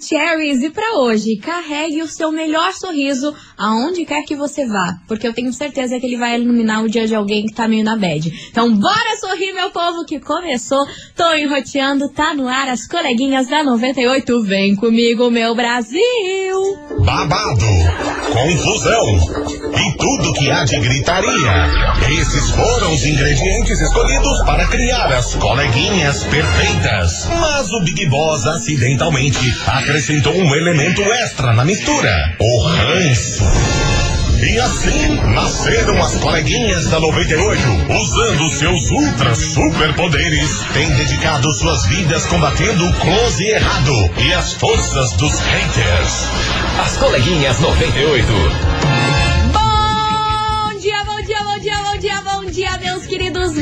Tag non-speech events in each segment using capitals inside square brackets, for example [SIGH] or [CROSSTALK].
Cherries. E para hoje, carregue o seu melhor sorriso aonde quer que você vá, porque eu tenho certeza que ele vai iluminar o dia de alguém que tá meio na bad. Então, bora sorrir, meu povo, que começou. Tô enroteando, tá no ar as coleguinhas da 98. Vem comigo, meu Brasil. Babado, confusão e tudo que há de gritaria. Esses foram os ingredientes escolhidos para criar as coleguinhas perfeitas. Mas o Big Boss acidentalmente acrescentou um elemento extra na mistura: o ranço. E assim nasceram as coleguinhas da 98, usando seus ultra superpoderes, têm dedicado suas vidas combatendo o close errado e as forças dos haters. As coleguinhas 98. Bom dia, bom dia, bom dia, bom dia, bom dia, meus queridos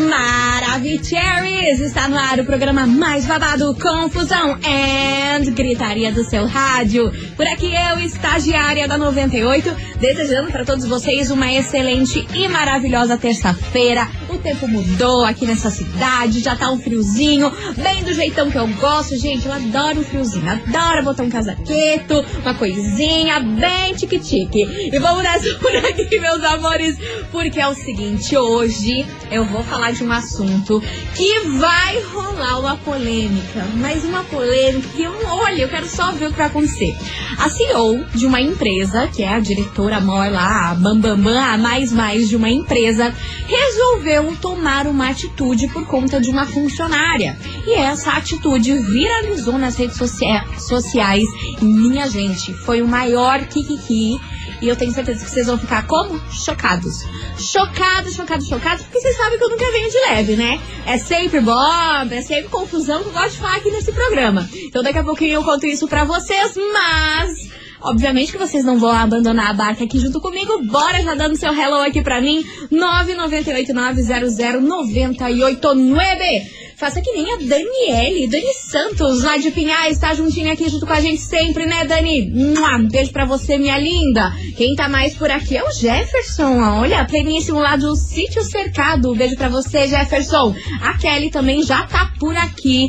Maravicheries! Está no ar o programa mais babado, confusão and gritaria do seu rádio. Por aqui eu, estagiária da 98, desejando para todos vocês uma excelente e maravilhosa terça-feira. O tempo mudou aqui nessa cidade, já tá um friozinho, bem do jeitão que eu gosto, gente. Eu adoro um friozinho, adoro botar um casaqueto, uma coisinha bem tique-tique. E vamos nessa por aqui, meus amores, porque é o seguinte, hoje eu vou falar de um assunto que vai rolar uma polêmica, mas uma polêmica que eu, olha, eu quero só ver o que vai acontecer. A CEO de uma empresa, que é a diretora maior lá, a Bambambam, Bam, Bam, a mais mais de uma empresa, resolveu tomar uma atitude por conta de uma funcionária. E essa atitude viralizou nas redes socia sociais. Minha gente, foi o maior kikiki e eu tenho certeza que vocês vão ficar como? Chocados. Chocados, chocados, chocados, porque vocês sabem que eu nunca venho de leve, né? É sempre bomba, é sempre confusão que eu gosto de falar aqui nesse programa. Então daqui a pouquinho eu conto isso pra vocês, mas Obviamente que vocês não vão abandonar a barca aqui junto comigo. Bora já dando seu hello aqui pra mim. 998900989. Faça que nem a Daniele, Dani Santos, lá de Pinhais, tá juntinho aqui junto com a gente sempre, né, Dani? Um beijo pra você, minha linda. Quem tá mais por aqui é o Jefferson. Olha, pleníssimo lá do Sítio Cercado. Beijo pra você, Jefferson. A Kelly também já tá por aqui.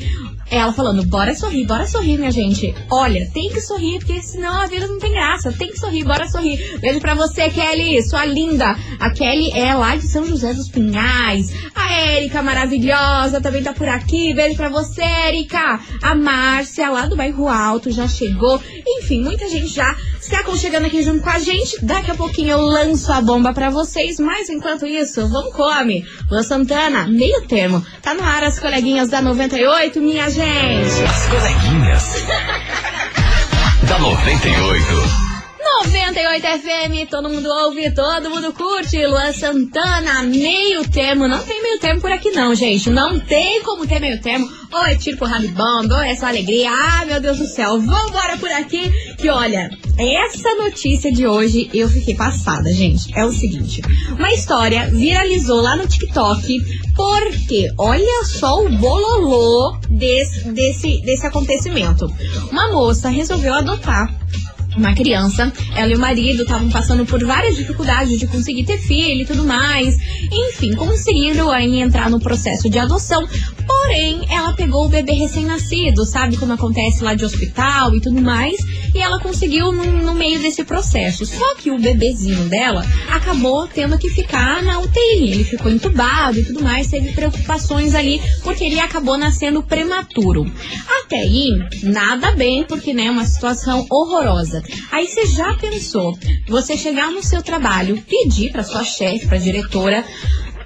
Ela falando, bora sorrir, bora sorrir, minha gente. Olha, tem que sorrir, porque senão a vida não tem graça. Tem que sorrir, bora sorrir. Beijo pra você, Kelly, sua linda. A Kelly é lá de São José dos Pinhais. A Érica, maravilhosa, também tá por aqui. Beijo pra você, Érica. A Márcia, lá do bairro Alto, já chegou. Enfim, muita gente já se aconchegando aqui junto com a gente. Daqui a pouquinho eu lanço a bomba pra vocês. Mas enquanto isso, vamos come. Luan Santana, meio termo. Tá no ar as coleguinhas da 98, minha gente. As coleguinhas. [LAUGHS] da 98. 98 FM, todo mundo ouve, todo mundo curte. Luan Santana, meio termo. Não tem meio termo por aqui, não, gente. Não tem como ter meio termo. Ou é tiro bomba, ou alegria. Ah, meu Deus do céu. Vambora por aqui. Que olha, essa notícia de hoje eu fiquei passada, gente. É o seguinte: uma história viralizou lá no TikTok. Porque olha só o bololô desse, desse, desse acontecimento. Uma moça resolveu adotar uma criança. Ela e o marido estavam passando por várias dificuldades de conseguir ter filho e tudo mais. Enfim, conseguiram aí entrar no processo de adoção. Porém, ela pegou o bebê recém-nascido, sabe como acontece lá de hospital e tudo mais. E ela conseguiu no, no, meio desse processo. Só que o bebezinho dela acabou tendo que ficar na UTI. Ele ficou entubado e tudo mais, teve preocupações ali, porque ele acabou nascendo prematuro. Até aí, nada bem, porque né, é uma situação horrorosa. Aí você já pensou, você chegar no seu trabalho, pedir para sua chefe, para diretora,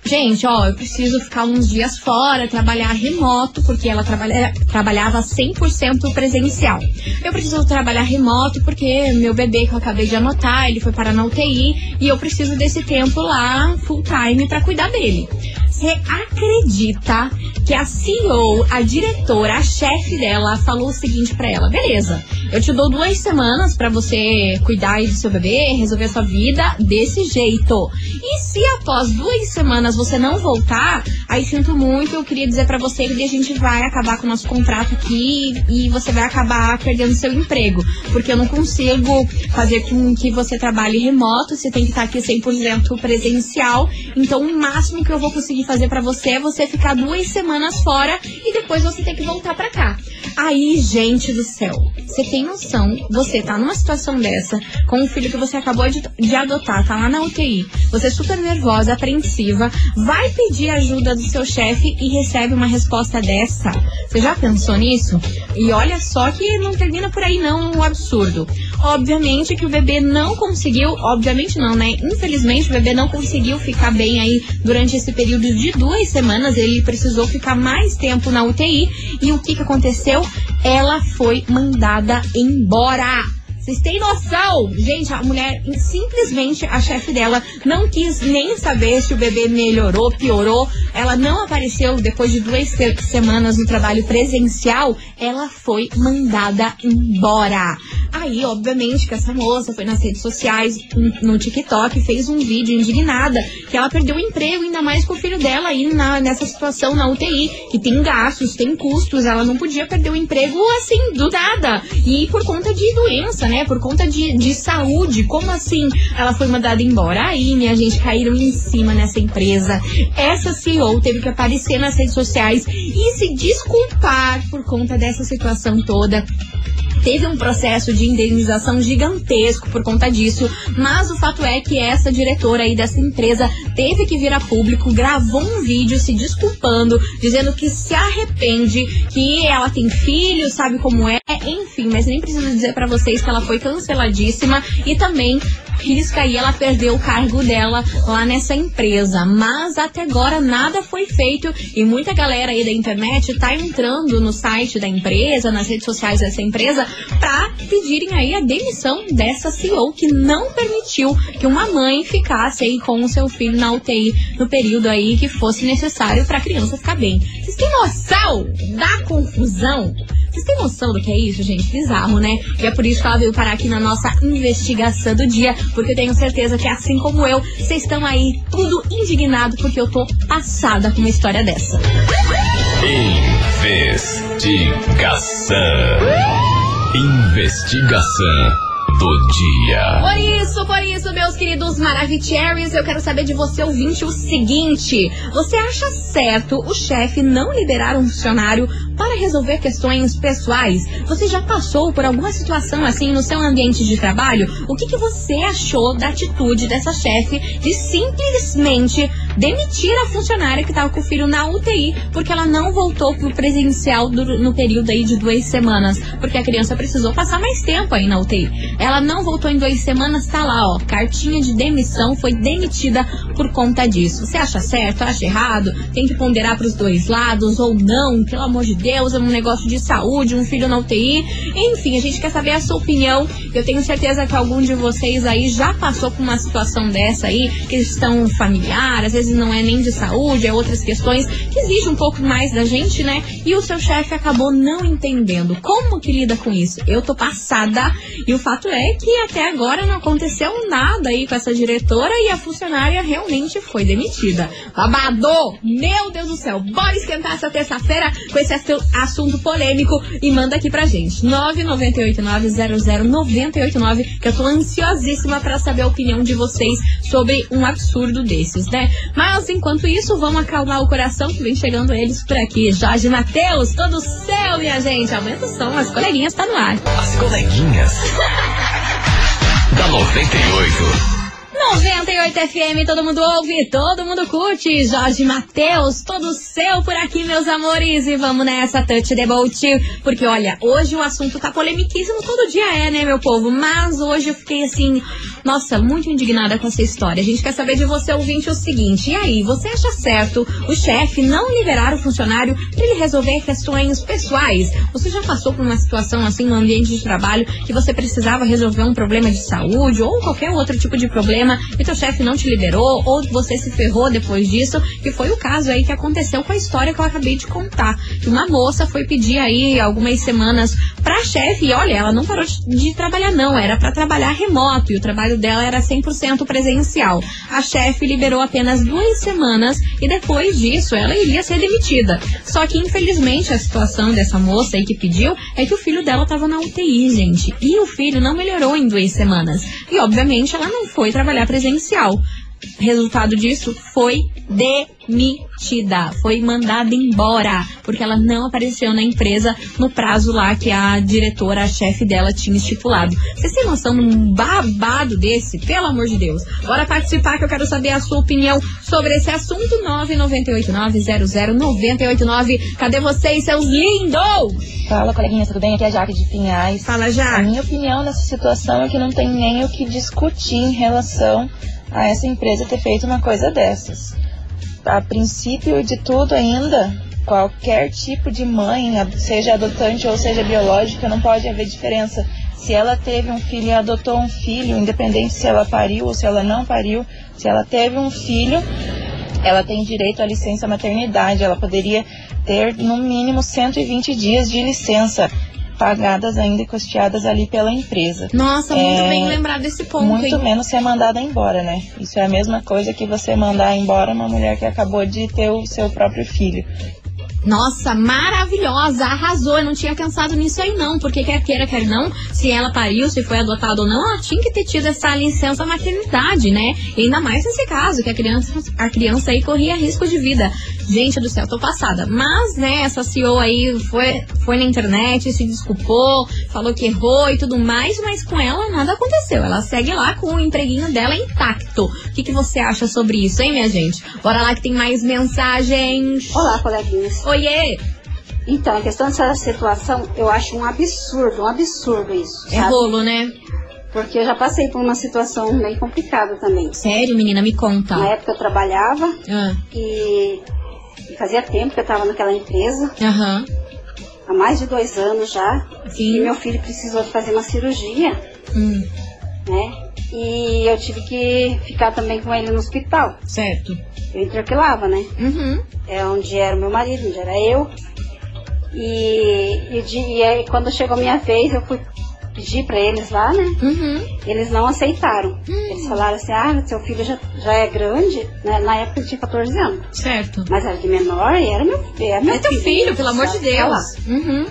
gente, ó, eu preciso ficar uns dias fora, trabalhar remoto, porque ela trabalha, trabalhava 100% presencial. Eu preciso trabalhar remoto porque meu bebê que eu acabei de anotar, ele foi parar na UTI e eu preciso desse tempo lá full time para cuidar dele. Você acredita que a CEO, a diretora, a chefe dela, falou o seguinte para ela: beleza, eu te dou duas semanas para você cuidar do seu bebê, resolver a sua vida desse jeito. E se após duas semanas você não voltar, aí sinto muito, eu queria dizer para você que a gente vai acabar com o nosso contrato aqui e você vai acabar perdendo seu emprego. Porque eu não consigo fazer com que você trabalhe remoto, você tem que estar aqui 100% presencial. Então, o máximo que eu vou conseguir fazer para você é você ficar duas semanas fora e depois você ter que voltar para cá. Aí, gente do céu, você tem noção, você tá numa situação dessa, com um filho que você acabou de, de adotar, tá lá na UTI, você é super nervosa, apreensiva, vai pedir ajuda do seu chefe e recebe uma resposta dessa. Você já pensou nisso? E olha só que não termina por aí não, um absurdo. Obviamente que o bebê não conseguiu, obviamente não, né? Infelizmente o bebê não conseguiu ficar bem aí durante esse período de duas semanas, ele precisou ficar mais tempo na UTI. E o que que aconteceu? Ela foi mandada embora. Vocês têm noção? Gente, a mulher, simplesmente, a chefe dela não quis nem saber se o bebê melhorou, piorou. Ela não apareceu depois de duas se semanas no trabalho presencial. Ela foi mandada embora. Aí, obviamente, que essa moça foi nas redes sociais, no TikTok, fez um vídeo indignada que ela perdeu o emprego, ainda mais com o filho dela aí na, nessa situação na UTI, que tem gastos, tem custos. Ela não podia perder o emprego assim, do nada. E por conta de doença, né? Né? Por conta de, de saúde. Como assim ela foi mandada embora? Aí, minha gente, caíram em cima nessa empresa. Essa CEO teve que aparecer nas redes sociais e se desculpar por conta dessa situação toda teve um processo de indenização gigantesco por conta disso, mas o fato é que essa diretora aí dessa empresa teve que vir a público, gravou um vídeo se desculpando, dizendo que se arrepende, que ela tem filho, sabe como é, enfim, mas nem preciso dizer para vocês que ela foi canceladíssima e também risca e ela perdeu o cargo dela lá nessa empresa. Mas até agora nada foi feito e muita galera aí da internet tá entrando no site da empresa, nas redes sociais dessa empresa, para pedirem aí a demissão dessa CEO que não permitiu que uma mãe ficasse aí com o seu filho na UTI no período aí que fosse necessário para a criança ficar bem. Vocês têm noção da confusão? Vocês têm noção do que é isso, gente? Bizarro, né? E é por isso que ela veio parar aqui na nossa investigação do dia, porque eu tenho certeza que, assim como eu, vocês estão aí tudo indignado porque eu tô passada com uma história dessa. Investigação. Investigação do dia. Por isso, por isso, meus queridos Maravicheries, eu quero saber de você, ouvinte, o seguinte: você acha certo o chefe não liberar um funcionário para resolver questões pessoais? Você já passou por alguma situação assim no seu ambiente de trabalho? O que, que você achou da atitude dessa chefe de simplesmente demitir a funcionária que estava com o filho na UTI porque ela não voltou pro presencial do, no período aí de duas semanas? Porque a criança precisou passar mais tempo aí na UTI. Ela não voltou em duas semanas, tá lá, ó. Cartinha de demissão, foi demitida por conta disso. Você acha certo? Acha errado? Tem que ponderar pros dois lados ou não? Pelo amor de Deus, é um negócio de saúde, um filho na UTI. Enfim, a gente quer saber a sua opinião. Eu tenho certeza que algum de vocês aí já passou por uma situação dessa aí, questão familiar, às vezes não é nem de saúde, é outras questões que exigem um pouco mais da gente, né? E o seu chefe acabou não entendendo. Como que lida com isso? Eu tô passada e o fato é é que até agora não aconteceu nada aí com essa diretora e a funcionária realmente foi demitida. Babado! Meu Deus do céu! Bora esquentar essa terça-feira com esse assunto polêmico e manda aqui pra gente. 998900989 que eu tô ansiosíssima para saber a opinião de vocês sobre um absurdo desses, né? Mas enquanto isso, vamos acalmar o coração que vem chegando eles por aqui. Jorge Matheus, todo céu, minha gente. Aumenta o som, as coleguinhas tá no ar. As coleguinhas. [LAUGHS] da 98. 98 FM, todo mundo ouve, todo mundo curte. Jorge Matheus, todo seu por aqui, meus amores. E vamos nessa, Touch the Boat. Porque olha, hoje o assunto tá polemiquíssimo, todo dia é, né, meu povo? Mas hoje eu fiquei assim, nossa, muito indignada com essa história. A gente quer saber de você, ouvinte, o seguinte: e aí, você acha certo o chefe não liberar o funcionário para ele resolver questões pessoais? Você já passou por uma situação assim no ambiente de trabalho que você precisava resolver um problema de saúde ou qualquer outro tipo de problema? E teu chefe não te liberou, ou você se ferrou depois disso, que foi o caso aí que aconteceu com a história que eu acabei de contar. Que uma moça foi pedir aí algumas semanas pra chefe, e olha, ela não parou de, trabalhar não, era para trabalhar remoto, e o trabalho dela era 100% presencial. A chefe liberou apenas duas semanas, e depois disso ela iria ser demitida. Só que infelizmente a situação dessa moça aí que pediu é que o filho dela tava na UTI, gente, e o filho não melhorou em duas semanas. E obviamente ela não foi trabalhar presencial. Resultado disso foi demitida, foi mandada embora, porque ela não apareceu na empresa no prazo lá que a diretora, a chefe dela, tinha estipulado. Vocês têm noção de um babado desse? Pelo amor de Deus. Bora participar que eu quero saber a sua opinião sobre esse assunto. 998900989. Cadê vocês, seus lindos? Fala, coleguinha, tudo bem? Aqui é a Jaque de Pinhais. Fala, A já. minha opinião nessa situação é que não tem nem o que discutir em relação a essa empresa ter feito uma coisa dessas. A princípio de tudo ainda, qualquer tipo de mãe, seja adotante ou seja biológica, não pode haver diferença. Se ela teve um filho e adotou um filho, independente se ela pariu ou se ela não pariu, se ela teve um filho, ela tem direito à licença maternidade. Ela poderia ter no mínimo 120 dias de licença, pagadas ainda e custeadas ali pela empresa. Nossa, muito É, bem lembrado desse ponto, Muito hein? menos ser mandada embora, né? Isso é a mesma coisa que você mandar embora uma mulher que acabou de ter o seu próprio filho. Nossa, maravilhosa, arrasou. Eu não tinha pensado nisso aí não, porque quer queira, quer não, se ela pariu, se foi adotada ou não, ela tinha que ter tido essa licença maternidade, né? E ainda mais nesse caso, que a criança, a criança aí corria risco de vida. Gente do céu, tô passada. Mas, né, essa CEO aí foi, foi na internet, se desculpou, falou que errou e tudo mais, mas com ela nada aconteceu. Ela segue lá com o empreguinho dela intacto. O que, que você acha sobre isso, hein, minha gente? Bora lá que tem mais mensagens. Olá, coleguinhas. Oiê! Então, a questão dessa situação, eu acho um absurdo, um absurdo isso, É sabe? rolo, né? Porque eu já passei por uma situação meio complicada também. Sério, menina, me conta. Na época eu trabalhava Ah, e, e fazia tempo que eu estava naquela empresa, Aham. há mais de dois anos já, e Sim. meu filho precisou de fazer uma cirurgia, Hum, né? E eu tive que ficar também com ele no hospital. certo. Eu intercalava, né? Uhum. é onde era o meu marido, onde era eu. E, e, de- e aí, quando chegou a minha vez, eu fui pedir pra eles lá, né? Uhum. Eles não aceitaram. Eles falaram assim, ah, seu filho já, já é grande, né? Na época ele tinha 14 anos. Certo. Mas era de menor e era meu, era meu É teu filho, pelo amor de. Deus. Uhum.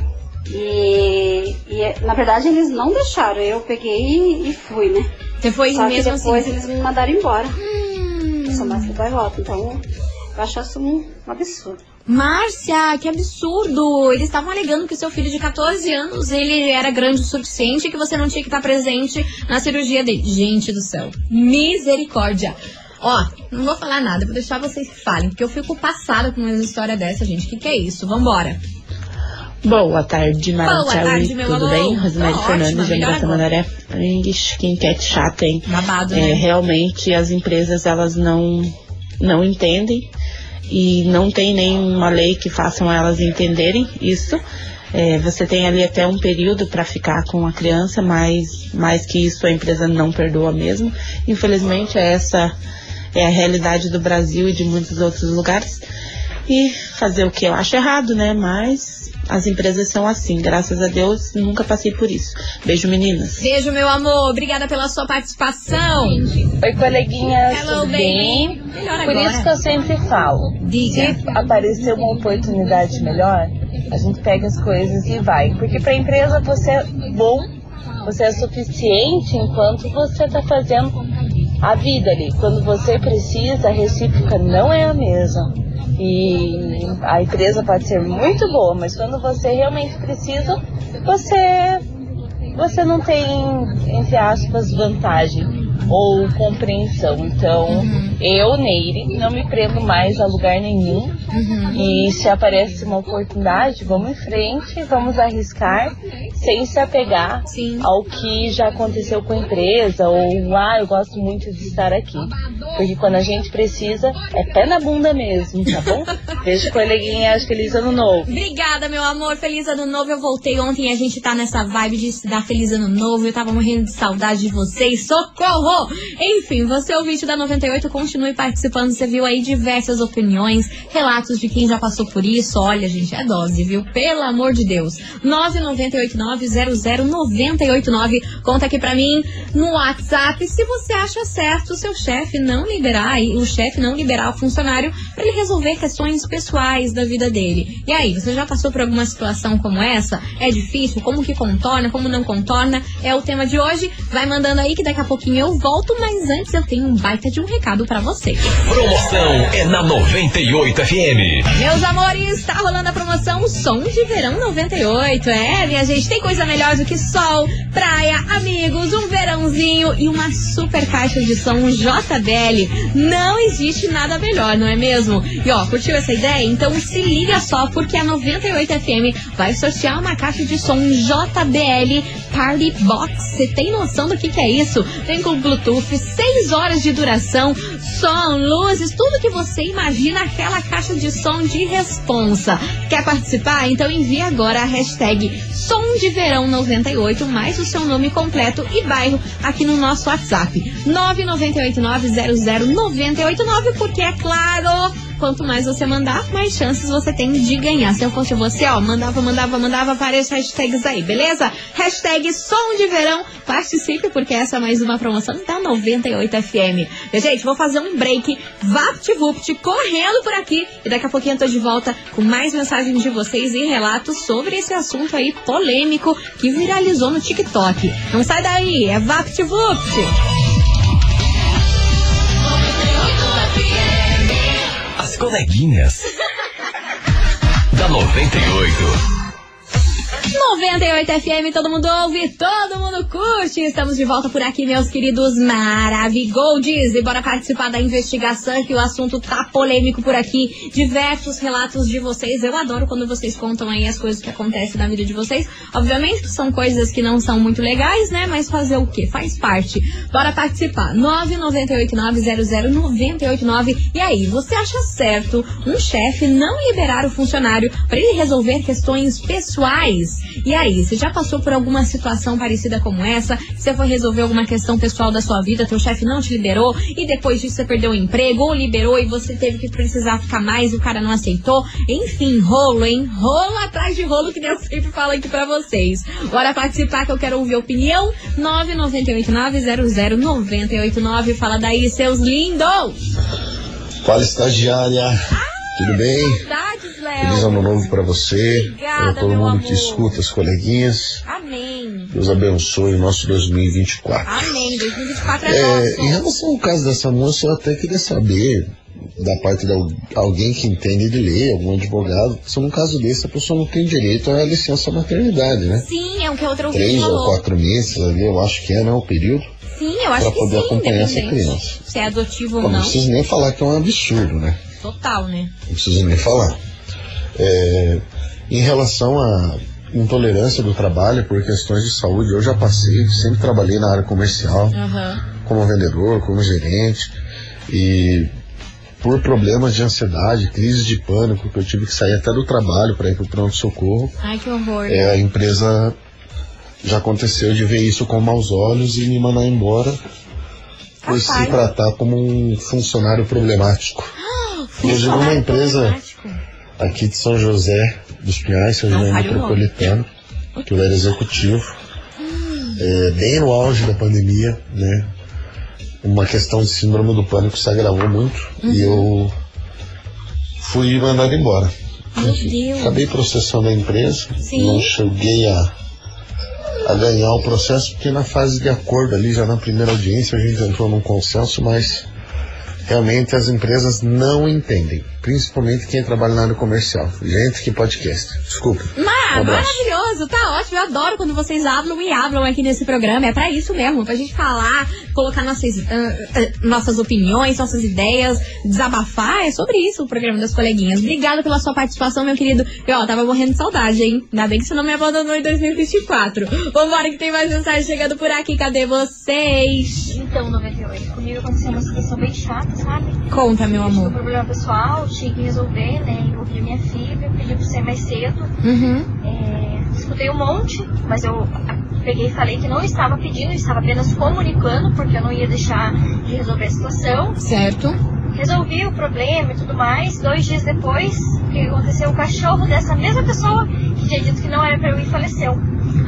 E, e, na verdade eles não deixaram, eu peguei e, e fui, né? Você foi Só que mesmo depois assim. eles me mandaram embora. Hum. Só mais que vai e volta. Então, eu acho isso um, um absurdo. Márcia, que absurdo! Eles estavam alegando que seu filho de 14 anos ele era grande o suficiente e que você não tinha que estar presente na cirurgia dele. Gente do céu, misericórdia! Ó, não vou falar nada, vou deixar vocês que falem, porque eu fico passada com uma história dessa, gente. O que, que é isso? Vambora! Boa tarde, Mara meu Tudo amor. bem? Rosemary Tô Fernandes, ótima, de melhor Anitta agora. Mandaré. Ixi, que enquete chata, hein? Babado, É, né? realmente, as empresas, elas não, não entendem e não tem nenhuma lei que façam elas entenderem isso. É, você tem ali até um período para ficar com a criança, mas mais que isso a empresa não perdoa mesmo. Infelizmente, essa é a realidade do Brasil e de muitos outros lugares. E fazer o que eu acho errado, né? Mas as empresas são assim. Graças a Deus, nunca passei por isso. Beijo, meninas. Beijo, meu amor. Obrigada pela sua participação. Oi, coleguinhas, Hello, tudo bem? Melhor Por isso que agora. eu sempre falo, Diga. se aparecer uma oportunidade melhor, a gente pega as coisas e vai. Porque para a empresa você é bom, você é suficiente enquanto você está fazendo a vida ali. Quando você precisa, a recíproca não é a mesma. E a empresa pode ser muito boa, mas quando você realmente precisa, você você não tem, entre aspas, vantagem ou compreensão. Então, eu, Neire, não me prendo mais a lugar nenhum. E se aparece uma oportunidade, vamos em frente, vamos arriscar, sem se apegar Sim. ao que já aconteceu com a empresa, ou, ah, eu gosto muito de estar aqui. Porque quando a gente precisa, é pé na bunda mesmo, tá bom? [LAUGHS] Beijo, coleguinhas, feliz ano novo. Obrigada, meu amor. Feliz ano novo. Eu voltei ontem e a gente tá nessa vibe de se dar feliz ano novo. Eu tava morrendo de saudade de vocês. Socorro! Enfim, você ouvinte da 98, continue participando. Você viu aí diversas opiniões, relatos de quem já passou por isso. Olha, gente, é dose, viu? Pelo amor de Deus. 998900989. Conta aqui pra mim no WhatsApp se você acha certo o seu chefe não liberar, o chefe não liberar o funcionário para ele resolver questões pessoais da vida dele. E aí, você já passou por alguma situação como essa? É difícil? Como que contorna? Como não contorna? É o tema de hoje. Vai mandando aí que daqui a pouquinho eu volto, mas antes eu tenho um baita de um recado para vocês. Promoção é na 98 FM. Meus amores, tá rolando a promoção Som de Verão 98. É, minha gente, tem coisa melhor do que sol, praia, amigos, um verãozinho e uma super caixa de som JBL. Não existe nada melhor, não é mesmo? E ó, curtiu essa ideia? Então se liga só, porque a 98 FM vai sortear uma caixa de som JBL Party Box. Você tem noção do que, que é isso? Vem com Bluetooth, 6 horas de duração, som, luzes, tudo que você imagina aquela caixa de som de responsa. Quer participar? Então envie agora a hashtag Som de Verão 98 mais o seu nome completo e bairro aqui no nosso WhatsApp. 998900989 porque é claro quanto mais você mandar, mais chances você tem de ganhar. Se eu fosse você, ó, mandava, mandava, mandava várias hashtags aí, beleza? Hashtag som de verão, participe, porque essa é mais uma promoção da 98FM. E, gente, vou fazer um break, vapt-vupt, correndo por aqui, e daqui a pouquinho eu tô de volta com mais mensagens de vocês e relatos sobre esse assunto aí polêmico que viralizou no TikTok. Não sai daí, é vapt-vupt! Coleguinhas. da 98. 98 FM, todo mundo ouve, todo mundo curte. Estamos de volta por aqui, meus queridos Maravigoldes. E bora participar da investigação, que o assunto tá polêmico por aqui. Diversos relatos de vocês. Eu adoro quando vocês contam aí as coisas que acontecem na vida de vocês. Obviamente são coisas que não são muito legais, né? Mas fazer o quê? Faz parte. Bora participar. 998900989. E aí, você acha certo um chefe não liberar o funcionário para ele resolver questões pessoais? E aí, você já passou por alguma situação parecida como essa? Você foi resolver alguma questão pessoal da sua vida, teu chefe não te liberou e depois disso você perdeu o emprego ou liberou e você teve que precisar ficar mais e o cara não aceitou? Enfim, rolo, hein? Rolo atrás de rolo que eu sempre falo aqui pra vocês. Bora participar que eu quero ouvir a opinião. 998900989. Fala daí, seus lindos! Fala, estagiária. Tudo bem? Feliz ano novo pra você. Pra todo mundo que escuta, as coleguinhas. Amém. Deus abençoe o nosso 2024. Amém. 2024 é, É, em relação ao caso dessa moça, eu até queria saber da parte de al- alguém que entende de lei, algum advogado, se num caso desse a pessoa não tem direito à licença maternidade, né? Sim, é o que a outra ouvinte Três ou falou. quatro meses ali, eu acho que é, né, o período, Sim, eu acho pra que poder sim, acompanhar essa criança. Se é adotivo ou não não. preciso nem falar que é um absurdo, né? Total, né? não preciso nem falar. É, em relação à intolerância do trabalho por questões de saúde, eu já passei, sempre trabalhei na área comercial, Aham. como vendedor, como gerente, e por problemas de ansiedade, crises de pânico, que eu tive que sair até do trabalho para ir para o pronto-socorro, Ai, que horror. é, a empresa já aconteceu de ver isso com maus olhos e me mandar embora por se Capaz. tratar como um funcionário problemático. [GASPS] Inclusive uma empresa. Aqui de São José dos Pinhais, São José. Metropolitano, que eu era executivo, é, bem no auge da pandemia, né? Uma questão de síndrome do pânico se agravou muito e eu fui mandado embora. Deus. Acabei processando a empresa, Sim. não cheguei a, a ganhar o processo, porque na fase de acordo ali, já na primeira audiência, a gente entrou num consenso, mas realmente as empresas não entendem, principalmente quem trabalha na área comercial. Gente, que podcast. Desculpa. Ma- Um maravilhoso, tá ótimo. Eu adoro quando vocês hablam e hablam aqui nesse programa. É pra isso mesmo, pra gente falar, colocar nossas, ah, ah, nossas opiniões, nossas ideias, desabafar. É sobre isso o programa das coleguinhas. Obrigada pela sua participação, meu querido. E ó, tava morrendo de saudade, hein? Ainda bem que você não me abandonou em 2024. Vambora que tem mais mensagem chegando por aqui. Cadê vocês? Então, 98. Comigo aconteceu uma situação bem chata, sabe? Conta, meu Eu tive um amor. problema pessoal, tinha que resolver, né? Envolvi minha filha, pedi pra sair mais cedo. Uhum. É, escutei um monte, mas eu peguei e falei que não estava pedindo, estava apenas comunicando, porque eu não ia deixar de resolver a situação. Certo. Resolvi o problema e tudo mais. Dois dias depois, o que aconteceu? O cachorro dessa mesma pessoa que tinha dito que não era pra eu ir faleceu.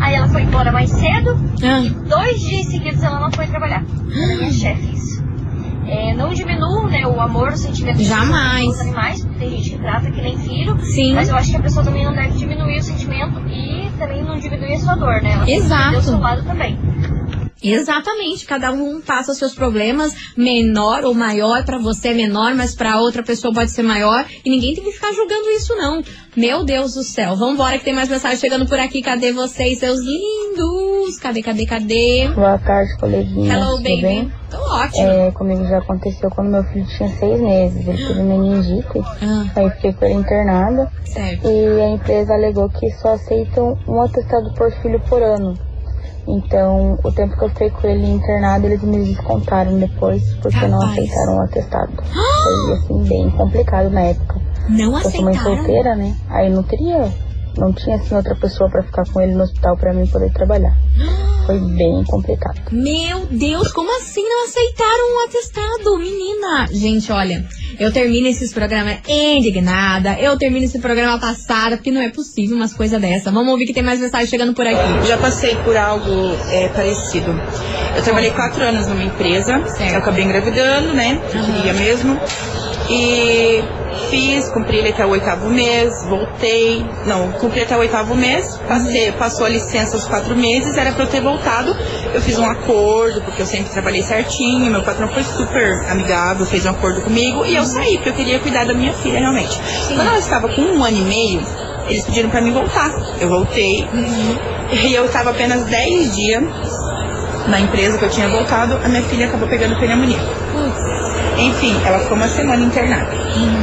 Aí ela foi embora mais cedo. Ah. E dois dias seguidos ela não foi trabalhar. Era minha chefe isso. É, não diminuo né, o amor, o sentimento Jamais. dos animais, porque tem gente que trata que nem filho. Sim. Mas eu acho que a pessoa também não deve diminuir o sentimento e também não diminuir a sua dor, né? Ela tem que Exato. o seu lado também. Exatamente, cada um passa os seus problemas, menor ou maior, pra você é menor, mas pra outra pessoa pode ser maior, e ninguém tem que ficar julgando isso não. Meu Deus do céu. Vambora que tem mais mensagem chegando por aqui. Cadê vocês, seus lindos? Cadê, cadê, cadê? Boa tarde, coleguinha. Hello, Tudo baby. bem? Tô ótimo. É, comigo já aconteceu quando meu filho tinha seis meses. Ele teve meningite. Ah, Aí fiquei com ele internada. certo. E a empresa alegou que só aceitam um atestado por filho por ano. Então, o tempo que eu fiquei com ele internado, eles me descontaram depois, porque não Rapaz. aceitaram o atestado. [GASPS] Foi, assim, bem complicado na época. Não Eu sou mãe aceitaram? solteira, né? Aí não teria, não tinha, assim, outra pessoa pra ficar com ele no hospital pra mim poder trabalhar. Foi bem complicado. Meu Deus, como assim não aceitaram um atestado, menina? Gente, olha, eu termino esses programas indignada, eu termino esse programa passada, porque não é possível umas coisas dessa. Vamos ouvir que tem mais mensagem chegando por aqui. Já passei por algo é, parecido. Eu trabalhei quatro anos numa empresa, Certo. eu acabei engravidando, né? Eu Aham. queria mesmo. E fiz, cumpri ele até o oitavo mês, voltei. Não, cumpri até o oitavo mês, passei, passou a licença os quatro meses, era pra eu ter voltado. Eu fiz um acordo, porque eu sempre trabalhei certinho, meu patrão foi super amigável, fez um acordo comigo e eu saí, porque eu queria cuidar da minha filha realmente. Quando ela estava com um ano e meio, eles pediram pra mim voltar. Eu voltei. E eu estava apenas 10 dias na empresa que eu tinha voltado, a minha filha acabou pegando pneumonia. Enfim, ela ficou uma semana internada.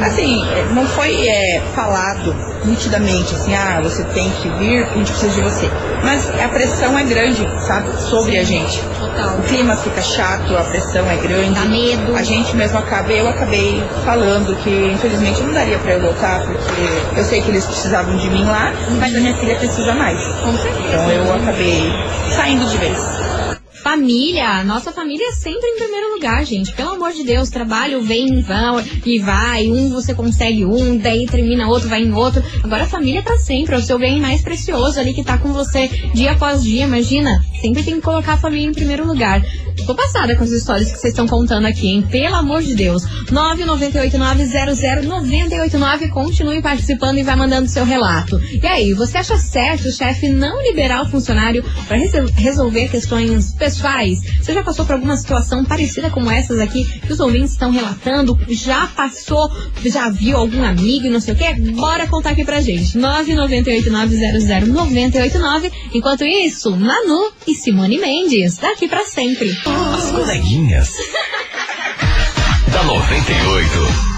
Assim, é, não foi é, falado nitidamente assim, ah, você tem que vir, a gente precisa de você. Mas a pressão é grande, sabe, sobre a gente. Total. O clima fica chato, a pressão é grande. Dá medo. A gente mesmo acaba, eu acabei falando que infelizmente não daria pra eu voltar, porque eu sei que eles precisavam de mim lá, mas a minha filha precisa mais. Com certeza. Então eu acabei saindo de vez. Família, nossa família é sempre em primeiro lugar, gente. Pelo amor de Deus, trabalho vem vão, e vai, um você consegue um, daí termina outro, vai em outro. Agora a família tá sempre, é o seu bem mais precioso ali que tá com você dia após dia, imagina. Sempre tem que colocar a família em primeiro lugar. Tô passada com as histórias que vocês estão contando aqui, hein? Pelo amor de Deus. 998900989, continue participando e vai mandando seu relato. E aí, você acha certo o chefe não liberar o funcionário para resolver questões pessoais? Você já passou por alguma situação parecida como essas aqui que os ouvintes estão relatando? Já passou? Já viu algum amigo e não sei o quê? Bora contar aqui pra gente. 998900989. Enquanto isso, Manu e Simone Mendes, daqui pra sempre. As coleguinhas. [LAUGHS] da 98.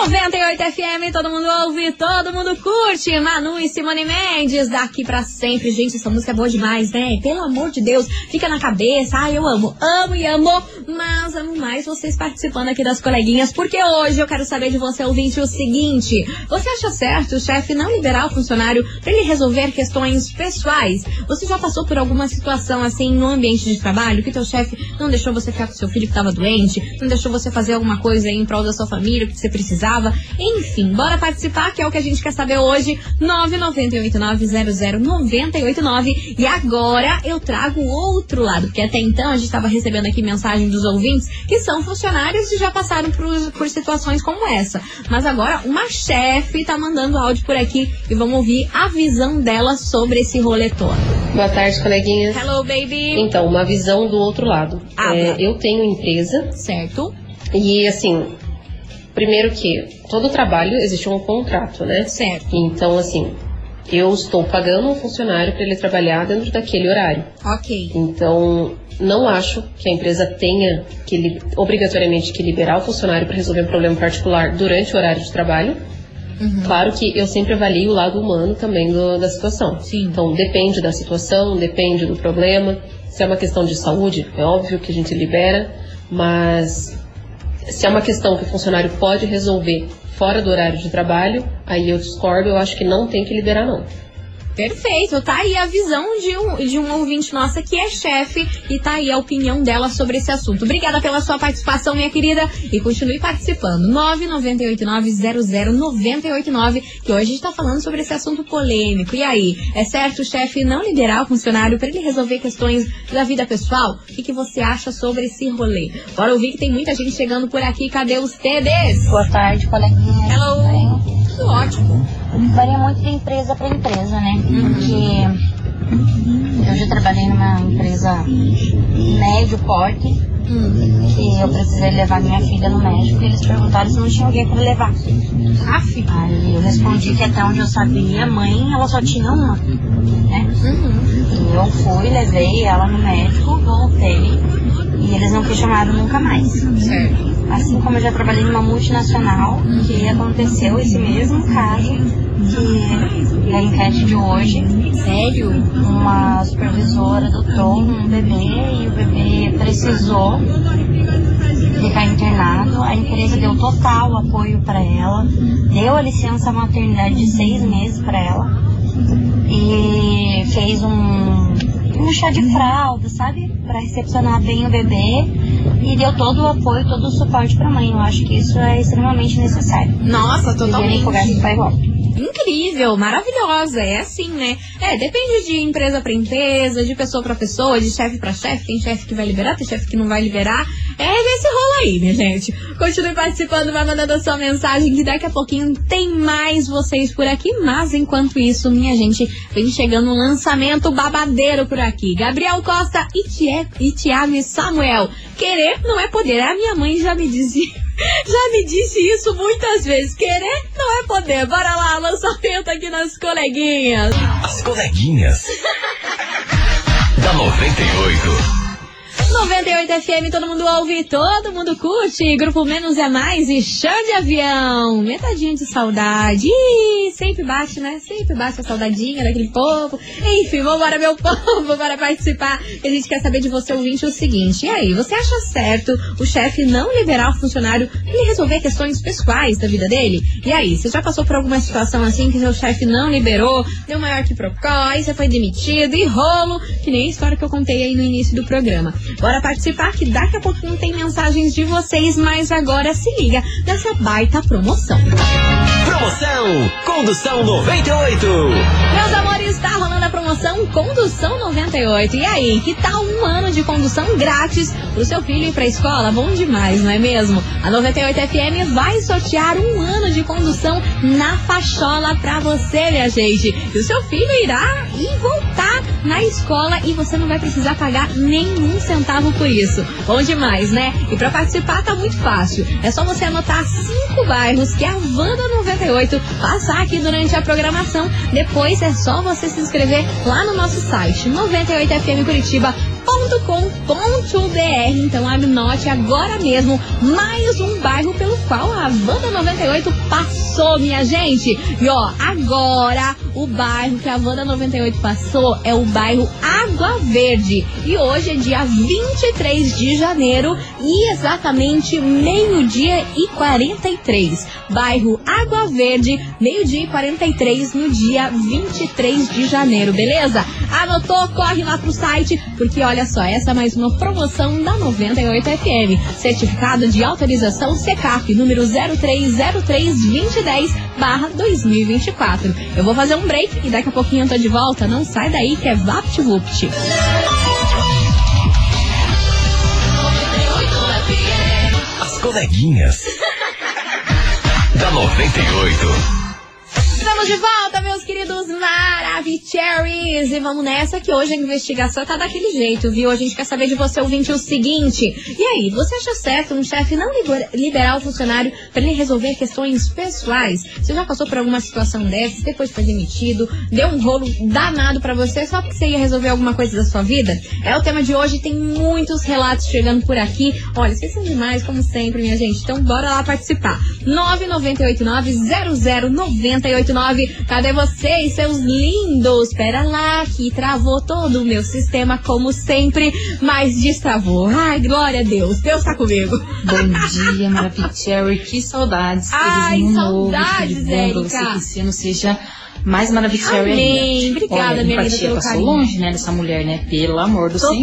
98 FM, todo mundo ouve, todo mundo curte. Manu e Simone Mendes, daqui pra sempre. Gente, essa música é boa demais, né? Pelo amor de Deus, fica na cabeça. Ai, eu amo, amo e amo. Mas amo mais vocês participando aqui das coleguinhas, porque hoje eu quero saber de você, ouvinte, o seguinte: você acha certo o chefe não liberar o funcionário pra ele resolver questões pessoais? Você já passou por alguma situação assim no ambiente de trabalho que teu chefe não deixou você ficar com seu filho que tava doente, não deixou você fazer alguma coisa em prol da sua família que você precisava? Enfim, bora participar, que é o que a gente quer saber hoje. 998900989. E agora eu trago outro lado, porque até então a gente estava recebendo aqui mensagem dos ouvintes que são funcionários e já passaram por, por situações como essa. Mas agora uma chefe tá mandando áudio por aqui e vamos ouvir a visão dela sobre esse rolê todo. Boa tarde, coleguinhas. Hello, baby. Então, uma visão do outro lado. Ah, É, tá. eu tenho empresa Certo? e, assim, primeiro que todo trabalho existe um contrato, né? Certo. Então, assim, eu estou pagando um funcionário para ele trabalhar dentro daquele horário. Ok. Então, não acho que a empresa tenha que obrigatoriamente que liberar o funcionário para resolver um problema particular durante o horário de trabalho. Uhum. Claro que eu sempre avalio o lado humano também do- da situação. Sim. Então, depende da situação, depende do problema. Se é uma questão de saúde, é óbvio que a gente libera, mas se é uma questão que o funcionário pode resolver fora do horário de trabalho, aí eu discordo, eu acho que não tem que liberar, não. Perfeito, tá aí a visão de um, de um ouvinte nossa que é chefe e tá aí a opinião dela sobre esse assunto. Obrigada pela sua participação, minha querida, e continue participando. 998900989, que hoje a gente tá falando sobre esse assunto polêmico. E aí, é certo o chefe não liberar o funcionário para ele resolver questões da vida pessoal? O que, que você acha sobre esse rolê? Bora ouvir que tem muita gente chegando por aqui. Cadê os TDs? Boa tarde, coleguinha. Hello. Tudo ótimo. Varia muito de empresa para empresa, né? Porque eu já trabalhei numa empresa médio porte que eu precisei levar minha filha no médico e eles perguntaram se não tinha alguém para levar. Aff. Aí eu respondi que até onde eu sabia, mãe, ela só tinha uma. Né? E eu fui, levei ela no médico, voltei e eles não questionaram nunca mais. Certo. Assim como eu já trabalhei numa multinacional, que aconteceu esse mesmo caso que da enquete de hoje. Sério? Uma supervisora adotou um bebê e o bebê precisou ficar internado. A empresa deu total apoio para ela, deu a licença maternidade de seis meses para ela e fez um, um chá de fralda, sabe? Para recepcionar bem o bebê e deu todo o apoio, todo o suporte para a mãe. Eu acho que isso é extremamente necessário. Nossa, totalmente. Vai igual. Incrível, maravilhosa, é assim, né? É, depende de empresa para empresa, de pessoa para pessoa, de chefe para chefe. Tem chefe que vai liberar, tem chefe que não vai liberar. É esse rolo aí, minha gente. Continue participando, vai mandando a sua mensagem que daqui a pouquinho tem mais vocês por aqui. Mas enquanto isso, minha gente, vem chegando um lançamento babadeiro por aqui. Gabriel Costa e, e Tiago e Samuel. Querer não é poder. A minha mãe já me dizia. Já me disse isso muitas vezes. Querer não é poder. Bora lá, lançamento aqui nas coleguinhas. As coleguinhas. [LAUGHS] da 98. 98 FM, todo mundo ouve, todo mundo curte. Grupo Menos é Mais e chão de avião. Metadinha de saudade. Ih, sempre bate, né? Sempre bate a saudadinha daquele povo. Enfim, vambora, meu [LAUGHS] povo, para participar. A gente quer saber de você, ouvinte, o seguinte. E aí, você acha certo o chefe não liberar o funcionário pra ele resolver questões pessoais da vida dele? E aí, você já passou por alguma situação assim que seu chefe não liberou, deu maior que procó, aí você foi demitido e rolo, que nem a história que eu contei aí no início do programa. Bora participar que daqui a pouquinho tem mensagens de vocês, mas agora se liga nessa baita promoção. Promoção Condução 98. Meus amores, está rolando a promoção Condução 98. E aí, que tal um ano de condução grátis pro seu filho ir pra escola? Bom demais, não é mesmo? A 98 FM vai sortear um ano de condução na fachola pra você, minha gente. E o seu filho irá e voltar na escola e você não vai precisar pagar nenhum centavo por isso. Bom demais, né? E para participar tá muito fácil. É só você anotar cinco bairros que a Wanda 98 passar aqui durante a programação. Depois é só você se inscrever lá no nosso site 98fm Curitiba .com.br. Então anote agora mesmo mais um bairro pelo qual a Wanda 98 passou, minha gente. E ó, agora o bairro que a Wanda 98 passou é o bairro Água Verde. E hoje é dia 23 de janeiro e exatamente meio-dia e 43. Bairro Água Verde, meio-dia e 43 no dia 23 de janeiro, beleza? Anotou? Corre lá pro site, porque olha só, essa é mais uma promoção da 98 FM. Certificado de autorização CECAP, número 03032010 barra 2024. Eu vou fazer um break e daqui a pouquinho eu tô de volta. Não sai daí que é VaptVupt. As coleguinhas. [LAUGHS] da 98. Estamos de volta, meus queridos Maravicheries! E vamos nessa que hoje a investigação tá daquele jeito, viu? A gente quer saber de você, ouvinte, o seguinte. E aí, você acha certo um chefe não liberar o funcionário para ele resolver questões pessoais? Você já passou por alguma situação dessas, depois foi demitido, deu um rolo danado para você só porque você ia resolver alguma coisa da sua vida? É o tema de hoje, tem muitos relatos chegando por aqui. Olha, vocês são demais, como sempre, minha gente. Então bora lá participar. 9989 0098 99. Cadê vocês, seus lindos? Espera lá, que travou todo o meu sistema, como sempre, mas destravou. Ai, glória a Deus, Deus tá comigo. Bom dia, Maravicherry, que saudades. Ai, saudades, novo, Érica. você que esse ano seja mais maravilhosa Amém. ainda. Obrigada, Olha, minha linda, pelo passou carinho. longe, né, dessa mulher, né? Pelo amor do Total.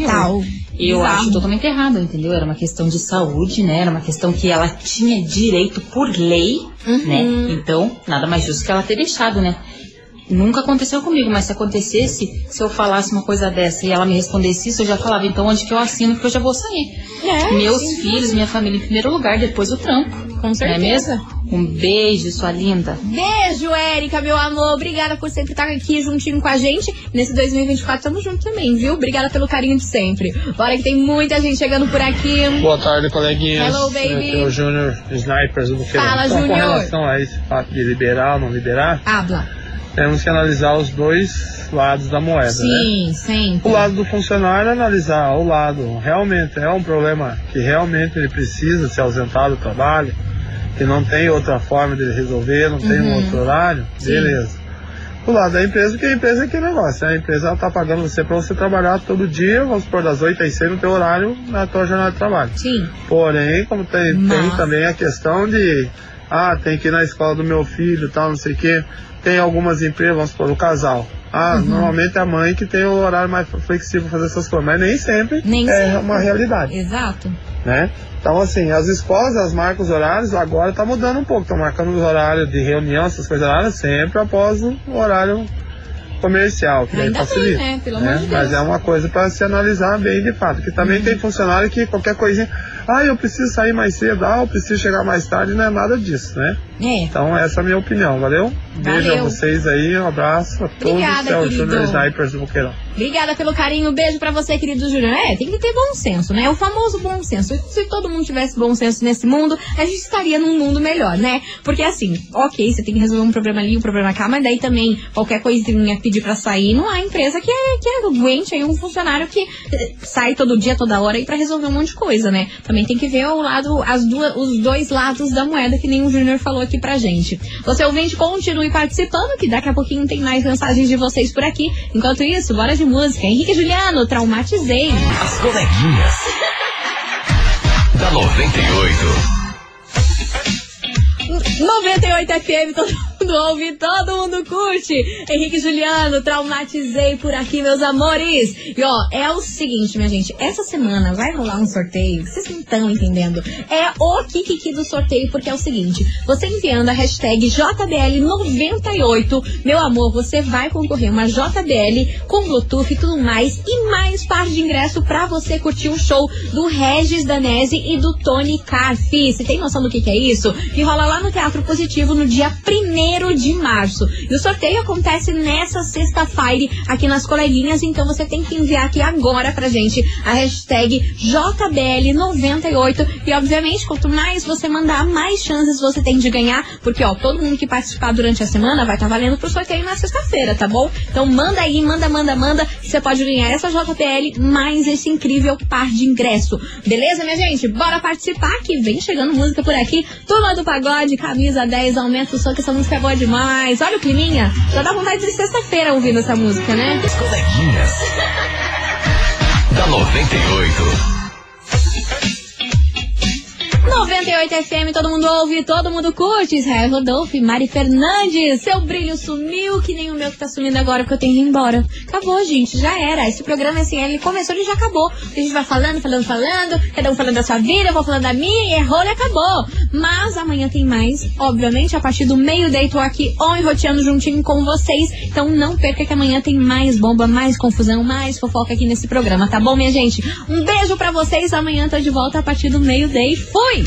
Senhor. Eu Bizarro. acho totalmente errado, entendeu? Era uma questão de saúde, né? Era uma questão que ela tinha direito por lei, Uhum. né? Então, nada mais justo que ela ter deixado, né? Nunca aconteceu comigo, mas se acontecesse, se eu falasse uma coisa dessa e ela me respondesse isso, eu já falava, então onde que eu assino, porque eu já vou sair. É, Meus sim. filhos, minha família em primeiro lugar, depois o trampo. Com Não é certeza. mesmo? Um beijo, sua linda. Beijo, Érica, meu amor. Obrigada por sempre estar aqui juntinho com a gente. Nesse 2024 tamo junto também, viu? Obrigada pelo carinho de sempre. Bora que tem muita gente chegando por aqui. Boa tarde, coleguinhas. Hello, baby. Aqui é o Júnior Snipers do Buqueirão. Fala, então, Júnior. Com relação a esse fato de liberar ou não liberar, Habla. Temos que analisar os dois lados da moeda, né? Sim, sempre. O lado do funcionário é analisar o lado. Realmente é um problema que realmente ele precisa se ausentar do trabalho, que não tem outra forma de resolver, não tem um Uhum. outro horário, Sim. beleza. O lado da empresa, porque a empresa é que negócio, né? a empresa ela tá pagando você para você trabalhar todo dia, vamos supor, das 8 às 6 no teu horário, na tua jornada de trabalho. Sim. Porém, como tem, tem também a questão de, ah, tem que ir na escola do meu filho, tal, não sei o quê. Tem algumas empresas, vamos supor, o casal. Ah, Uhum. normalmente é a mãe que tem o horário mais flexível para fazer essas coisas, mas nem sempre Nem é sempre. uma realidade, Exato. né? Então, assim, as esposas marcam os horários, agora tá mudando um pouco, estão marcando os horários de reunião, essas coisas lá, sempre após o horário comercial, que Ainda bem, facilita. né? Pelo amor de Deus. Mas é uma coisa para se analisar bem de fato, que também tem funcionário que qualquer coisinha, ah, eu preciso sair mais cedo, ah, eu preciso chegar mais tarde, não é nada disso, né? É. Então essa é a minha opinião, valeu? Beijo a Valeu. vocês aí, um abraço a todos, Obrigada, é o querido. Júnior Snipers do Boqueirão. Obrigada pelo carinho. Beijo pra você, querido Júnior. É, tem que ter bom senso, né? O famoso bom senso. Se todo mundo tivesse bom senso nesse mundo, a gente estaria num mundo melhor, né? Porque assim, ok, você tem que resolver um problema ali, um problema cá, mas daí também qualquer coisinha pedir pra sair, não há empresa que é, que é aguente aí um funcionário que eh, sai todo dia, toda hora aí pra resolver um monte de coisa, né? Também tem que ver o lado, as duas, os dois lados da moeda, que nem o Júnior falou aqui pra gente. Você ouvinte, continue participando, que daqui a pouquinho tem mais mensagens de vocês por aqui. Enquanto isso, bora de música. Henrique Juliano, traumatizei. As coleguinhas. da 98. 98 FM, todo mundo ouve, todo mundo curte. Henrique Juliano, traumatizei por aqui, meus amores. E ó, é o seguinte, minha gente, essa semana vai rolar um sorteio, vocês não estão entendendo. É o Kikiki do sorteio, porque é o seguinte, você enviando a hashtag JBL98, meu amor, você vai concorrer uma JBL com Bluetooth e tudo mais, e mais par de ingresso pra você curtir o show do Regis Danese e do Tony Carfi. Você tem noção do que, que é isso? Que rola lá no Teatro Positivo no dia 1 de março. E o sorteio acontece nessa sexta-feira aqui nas coleguinhas, então você tem que enviar aqui agora pra gente a hashtag JBL98 e obviamente quanto mais você mandar, mais chances você tem de ganhar, porque ó, todo mundo que participar durante a semana vai estar valendo pro sorteio na sexta-feira, tá bom? Então manda aí, manda, manda, manda, você pode ganhar essa JBL mais esse incrível par de ingresso. Beleza, minha gente? Bora participar que vem chegando música por aqui. Turma do Pagode, camisa 10, aumenta o som que essa música é boa demais. Olha o climinha. Já dá vontade de sexta-feira ouvindo essa música, né? As coleguinhas. da 98. 98 FM, todo mundo ouve, todo mundo curte. Israel Rodolfo e Mari Fernandes. Seu brilho sumiu, que nem o meu que tá sumindo agora, porque eu tenho que ir embora. Acabou, gente, já era. Esse programa, assim, ele começou e já acabou. A gente vai falando, falando, falando, cada um falando da sua vida, eu vou falando da minha, e errou e acabou. Mas amanhã tem mais, obviamente, a partir do meio-dia tô aqui on e roteando juntinho com vocês. Então não perca que amanhã tem mais bomba, mais confusão, mais fofoca aqui nesse programa, tá bom, minha gente? Um beijo pra vocês, amanhã tô de volta a partir do meio-dia e fui!